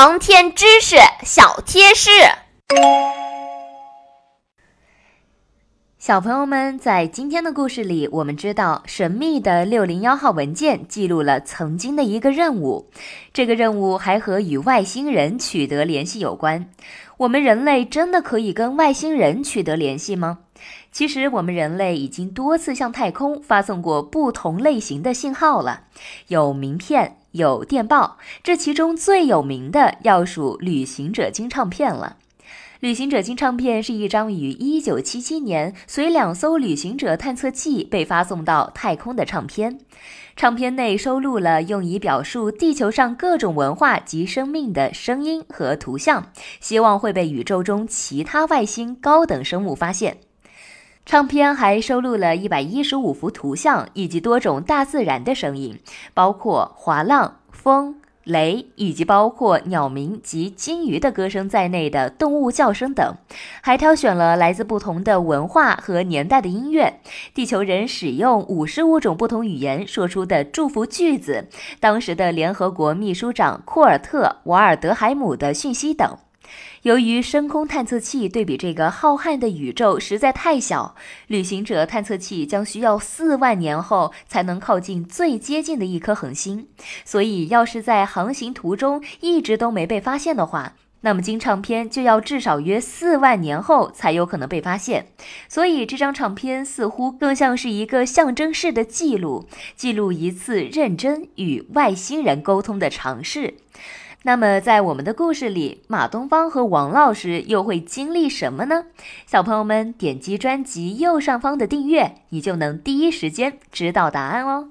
航天知识小贴士，小朋友们，在今天的故事里，我们知道神秘的六零幺号文件记录了曾经的一个任务，这个任务还和与外星人取得联系有关。我们人类真的可以跟外星人取得联系吗？其实，我们人类已经多次向太空发送过不同类型的信号了，有名片。有电报，这其中最有名的要数旅行者金唱片了。旅行者金唱片是一张于1977年随两艘旅行者探测器被发送到太空的唱片。唱片内收录了用以表述地球上各种文化及生命的声音和图像，希望会被宇宙中其他外星高等生物发现。唱片还收录了一百一十五幅图像，以及多种大自然的声音，包括滑浪、风、雷，以及包括鸟鸣及鲸鱼的歌声在内的动物叫声等。还挑选了来自不同的文化和年代的音乐，地球人使用五十五种不同语言说出的祝福句子，当时的联合国秘书长库尔特·瓦尔德海姆的讯息等。由于深空探测器对比这个浩瀚的宇宙实在太小，旅行者探测器将需要四万年后才能靠近最接近的一颗恒星。所以，要是在航行途中一直都没被发现的话，那么金唱片就要至少约四万年后才有可能被发现。所以，这张唱片似乎更像是一个象征式的记录，记录一次认真与外星人沟通的尝试。那么，在我们的故事里，马东方和王老师又会经历什么呢？小朋友们点击专辑右上方的订阅，你就能第一时间知道答案哦。